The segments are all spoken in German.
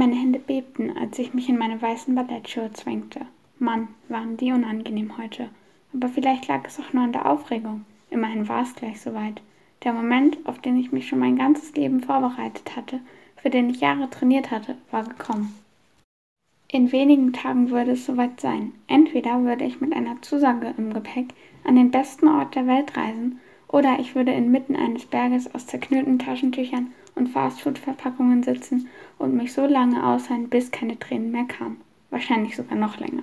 Meine Hände bebten, als ich mich in meine weißen Ballettschuhe zwängte. Mann, waren die unangenehm heute. Aber vielleicht lag es auch nur an der Aufregung. Immerhin war es gleich soweit. Der Moment, auf den ich mich schon mein ganzes Leben vorbereitet hatte, für den ich Jahre trainiert hatte, war gekommen. In wenigen Tagen würde es soweit sein. Entweder würde ich mit einer Zusage im Gepäck an den besten Ort der Welt reisen, oder ich würde inmitten eines Berges aus zerknüllten Taschentüchern und Fastfood-Verpackungen sitzen und mich so lange aushalten, bis keine Tränen mehr kamen. Wahrscheinlich sogar noch länger.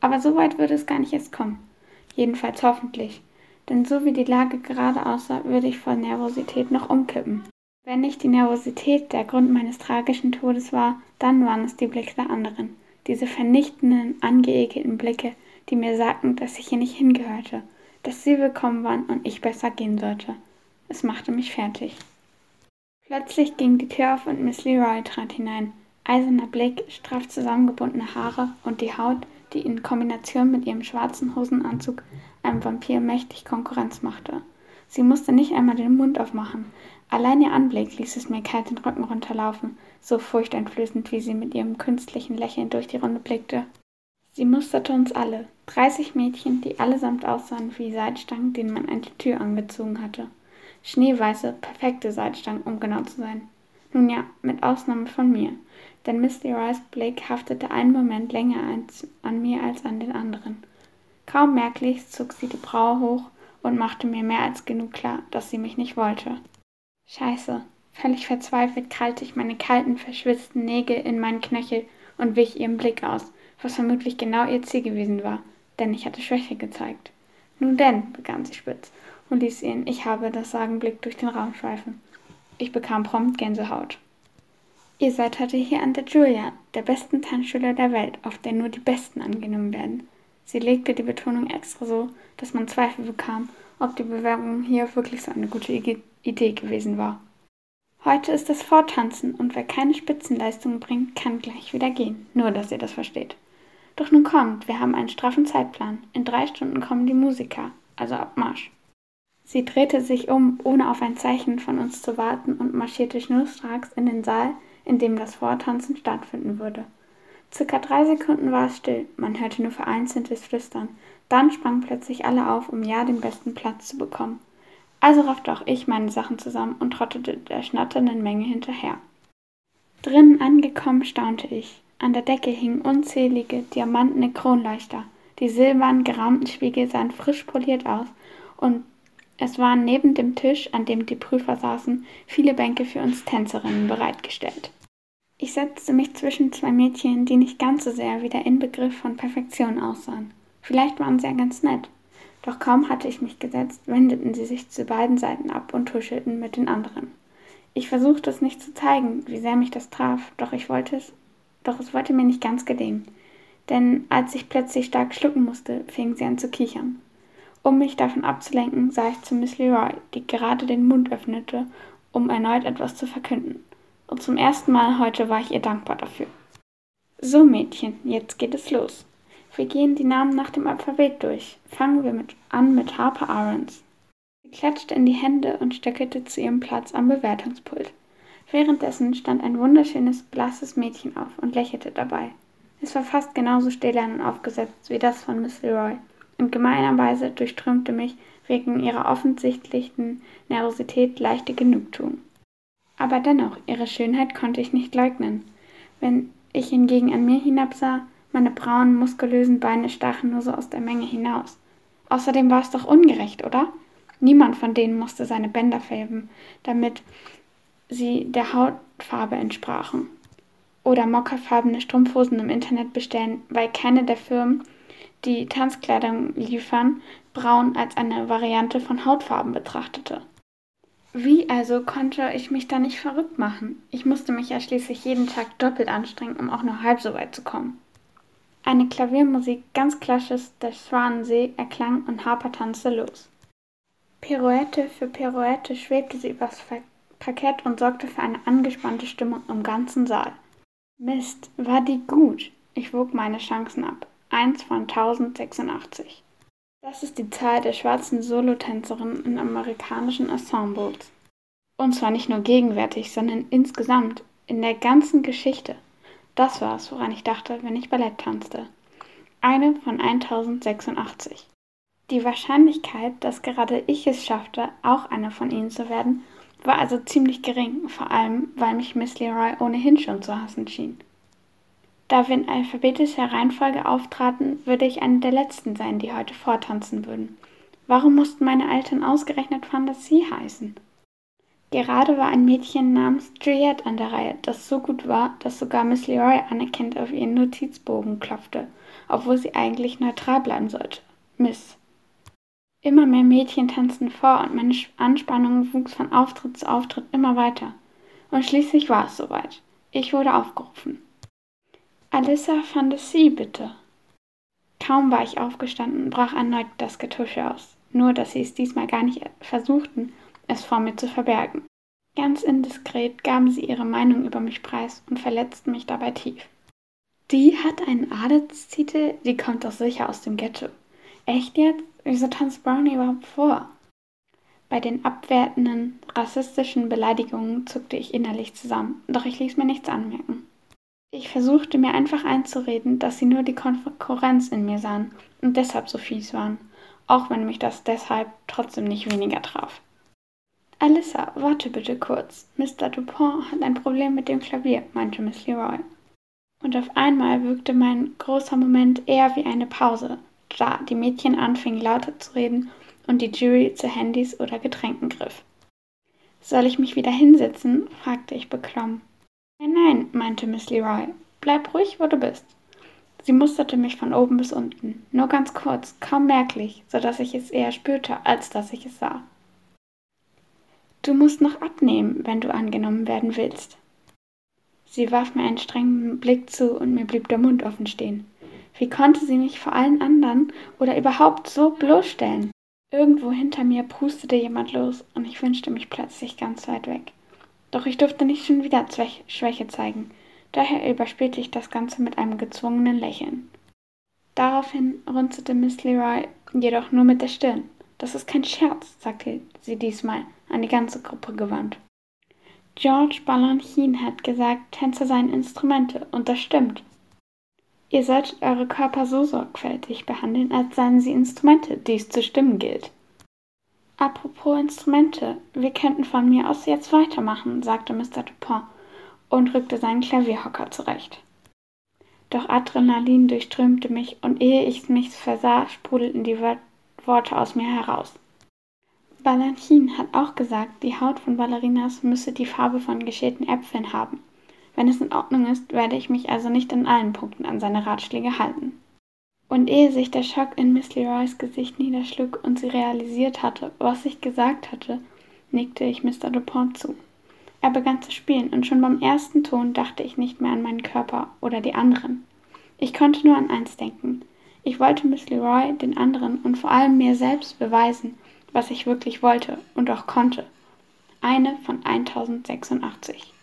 Aber so weit würde es gar nicht erst kommen. Jedenfalls hoffentlich. Denn so wie die Lage gerade aussah, würde ich vor Nervosität noch umkippen. Wenn nicht die Nervosität der Grund meines tragischen Todes war, dann waren es die Blicke der anderen. Diese vernichtenden, angeekelten Blicke, die mir sagten, dass ich hier nicht hingehörte, dass sie willkommen waren und ich besser gehen sollte. Es machte mich fertig. Plötzlich ging die Tür auf und Miss Leroy trat hinein. Eiserner Blick, straff zusammengebundene Haare und die Haut, die in Kombination mit ihrem schwarzen Hosenanzug einem Vampir mächtig Konkurrenz machte. Sie musste nicht einmal den Mund aufmachen. Allein ihr Anblick ließ es mir kalt den Rücken runterlaufen, so furchteinflößend, wie sie mit ihrem künstlichen Lächeln durch die Runde blickte. Sie musterte uns alle, dreißig Mädchen, die allesamt aussahen wie Seitstangen, denen man eine Tür angezogen hatte. Schneeweiße, perfekte Seitstangen, um genau zu sein. Nun ja, mit Ausnahme von mir, denn Miss Leroys Blick haftete einen Moment länger an mir als an den anderen. Kaum merklich zog sie die Braue hoch und machte mir mehr als genug klar, dass sie mich nicht wollte. Scheiße. Völlig verzweifelt krallte ich meine kalten, verschwitzten Nägel in meinen Knöchel und wich ihrem Blick aus, was vermutlich genau ihr Ziel gewesen war, denn ich hatte Schwäche gezeigt. Nun denn, begann sie spitz und ließ ihn, ich habe das Sagen Blick durch den Raum schweifen. Ich bekam prompt Gänsehaut. Ihr seid heute hier an der Julia, der besten Tanzschule der Welt, auf der nur die Besten angenommen werden. Sie legte die Betonung extra so, dass man Zweifel bekam, ob die Bewerbung hier wirklich so eine gute Idee gewesen war. Heute ist es Vortanzen und wer keine Spitzenleistungen bringt, kann gleich wieder gehen. Nur, dass ihr das versteht. Doch nun kommt, wir haben einen straffen Zeitplan. In drei Stunden kommen die Musiker, also Abmarsch. Sie drehte sich um, ohne auf ein Zeichen von uns zu warten, und marschierte schnurstracks in den Saal, in dem das Vortanzen stattfinden würde. Circa drei Sekunden war es still, man hörte nur vereinzeltes Flüstern. Dann sprangen plötzlich alle auf, um ja den besten Platz zu bekommen. Also raffte auch ich meine Sachen zusammen und trottete der schnatternden Menge hinterher. Drinnen angekommen staunte ich. An der Decke hingen unzählige diamantene Kronleuchter. Die silbernen gerahmten Spiegel sahen frisch poliert aus und es waren neben dem Tisch, an dem die Prüfer saßen, viele Bänke für uns Tänzerinnen bereitgestellt. Ich setzte mich zwischen zwei Mädchen, die nicht ganz so sehr wie der Inbegriff von Perfektion aussahen. Vielleicht waren sie ja ganz nett. Doch kaum hatte ich mich gesetzt, wendeten sie sich zu beiden Seiten ab und tuschelten mit den anderen. Ich versuchte es nicht zu zeigen, wie sehr mich das traf, doch ich wollte es, doch es wollte mir nicht ganz gelingen. Denn als ich plötzlich stark schlucken musste, fingen sie an zu kichern. Um mich davon abzulenken, sah ich zu Miss Leroy, die gerade den Mund öffnete, um erneut etwas zu verkünden. Und zum ersten Mal heute war ich ihr dankbar dafür. So, Mädchen, jetzt geht es los. Wir gehen die Namen nach dem Alphabet durch. Fangen wir mit, an mit Harper Aarons. Sie klatschte in die Hände und stöckelte zu ihrem Platz am Bewertungspult. Währenddessen stand ein wunderschönes, blasses Mädchen auf und lächelte dabei. Es war fast genauso stählern und aufgesetzt wie das von Miss Leroy und gemeinerweise durchströmte mich wegen ihrer offensichtlichen Nervosität leichte Genugtuung. Aber dennoch, ihre Schönheit konnte ich nicht leugnen. Wenn ich hingegen an mir hinabsah, meine braunen, muskulösen Beine stachen nur so aus der Menge hinaus. Außerdem war es doch ungerecht, oder? Niemand von denen musste seine Bänder färben, damit sie der Hautfarbe entsprachen. Oder mockerfarbene Strumpfhosen im Internet bestellen, weil keine der Firmen die Tanzkleidung liefern, braun als eine Variante von Hautfarben betrachtete. Wie also konnte ich mich da nicht verrückt machen? Ich musste mich ja schließlich jeden Tag doppelt anstrengen, um auch nur halb so weit zu kommen. Eine Klaviermusik ganz klassisch der Schwanensee erklang und Harper tanzte los. Pirouette für Pirouette schwebte sie übers Parkett und sorgte für eine angespannte Stimmung im ganzen Saal. Mist, war die gut? Ich wog meine Chancen ab. Eins von 1086. Das ist die Zahl der schwarzen Solotänzerinnen in amerikanischen Ensembles. Und zwar nicht nur gegenwärtig, sondern insgesamt in der ganzen Geschichte. Das war es, woran ich dachte, wenn ich Ballett tanzte. Eine von 1086. Die Wahrscheinlichkeit, dass gerade ich es schaffte, auch eine von ihnen zu werden, war also ziemlich gering, vor allem weil mich Miss Leroy ohnehin schon zu hassen schien. Da wir in alphabetischer Reihenfolge auftraten, würde ich eine der letzten sein, die heute vortanzen würden. Warum mussten meine Eltern ausgerechnet Fantasie heißen? Gerade war ein Mädchen namens Juliette an der Reihe, das so gut war, dass sogar Miss Leroy anerkennt auf ihren Notizbogen klopfte, obwohl sie eigentlich neutral bleiben sollte. Miss. Immer mehr Mädchen tanzten vor und meine Anspannung wuchs von Auftritt zu Auftritt immer weiter. Und schließlich war es soweit. Ich wurde aufgerufen. Alissa Fantasie, bitte. Kaum war ich aufgestanden, brach erneut das Getusche aus, nur dass sie es diesmal gar nicht versuchten, es vor mir zu verbergen. Ganz indiskret gaben sie ihre Meinung über mich preis und verletzten mich dabei tief. Die hat einen Adelstitel, die kommt doch sicher aus dem Ghetto. Echt jetzt? Wieso tanzt Brownie überhaupt vor? Bei den abwertenden, rassistischen Beleidigungen zuckte ich innerlich zusammen, doch ich ließ mir nichts anmerken. Ich versuchte mir einfach einzureden, dass sie nur die Konkurrenz in mir sahen und deshalb so fies waren, auch wenn mich das deshalb trotzdem nicht weniger traf. Alissa, warte bitte kurz. Mr. Dupont hat ein Problem mit dem Klavier, meinte Miss Leroy. Und auf einmal wirkte mein großer Moment eher wie eine Pause, da die Mädchen anfingen lauter zu reden und die Jury zu Handys oder Getränken griff. Soll ich mich wieder hinsetzen? fragte ich beklommen. Nein, nein, meinte Miss Leroy. Bleib ruhig, wo du bist. Sie musterte mich von oben bis unten, nur ganz kurz, kaum merklich, so dass ich es eher spürte, als dass ich es sah. Du musst noch abnehmen, wenn du angenommen werden willst. Sie warf mir einen strengen Blick zu und mir blieb der Mund offen stehen. Wie konnte sie mich vor allen anderen oder überhaupt so bloßstellen? Irgendwo hinter mir prustete jemand los und ich wünschte mich plötzlich ganz weit weg. Doch ich durfte nicht schon wieder Schwäche zeigen, daher überspielte ich das Ganze mit einem gezwungenen Lächeln. Daraufhin runzelte Miss Leroy jedoch nur mit der Stirn. Das ist kein Scherz, sagte sie diesmal, an die ganze Gruppe gewandt. George Balanchine hat gesagt, Tänze seien Instrumente, und das stimmt. Ihr solltet eure Körper so sorgfältig behandeln, als seien sie Instrumente, die es zu stimmen gilt. Apropos Instrumente, wir könnten von mir aus jetzt weitermachen, sagte Mr. Dupont und rückte seinen Klavierhocker zurecht. Doch Adrenalin durchströmte mich und ehe ich mich versah, sprudelten die Worte aus mir heraus. Valentin hat auch gesagt, die Haut von Ballerinas müsse die Farbe von geschälten Äpfeln haben. Wenn es in Ordnung ist, werde ich mich also nicht in allen Punkten an seine Ratschläge halten. Und ehe sich der Schock in Miss Leroys Gesicht niederschlug und sie realisiert hatte, was ich gesagt hatte, nickte ich Mr. Dupont zu. Er begann zu spielen, und schon beim ersten Ton dachte ich nicht mehr an meinen Körper oder die anderen. Ich konnte nur an eins denken. Ich wollte Miss Leroy, den anderen und vor allem mir selbst beweisen, was ich wirklich wollte und auch konnte. Eine von 1086.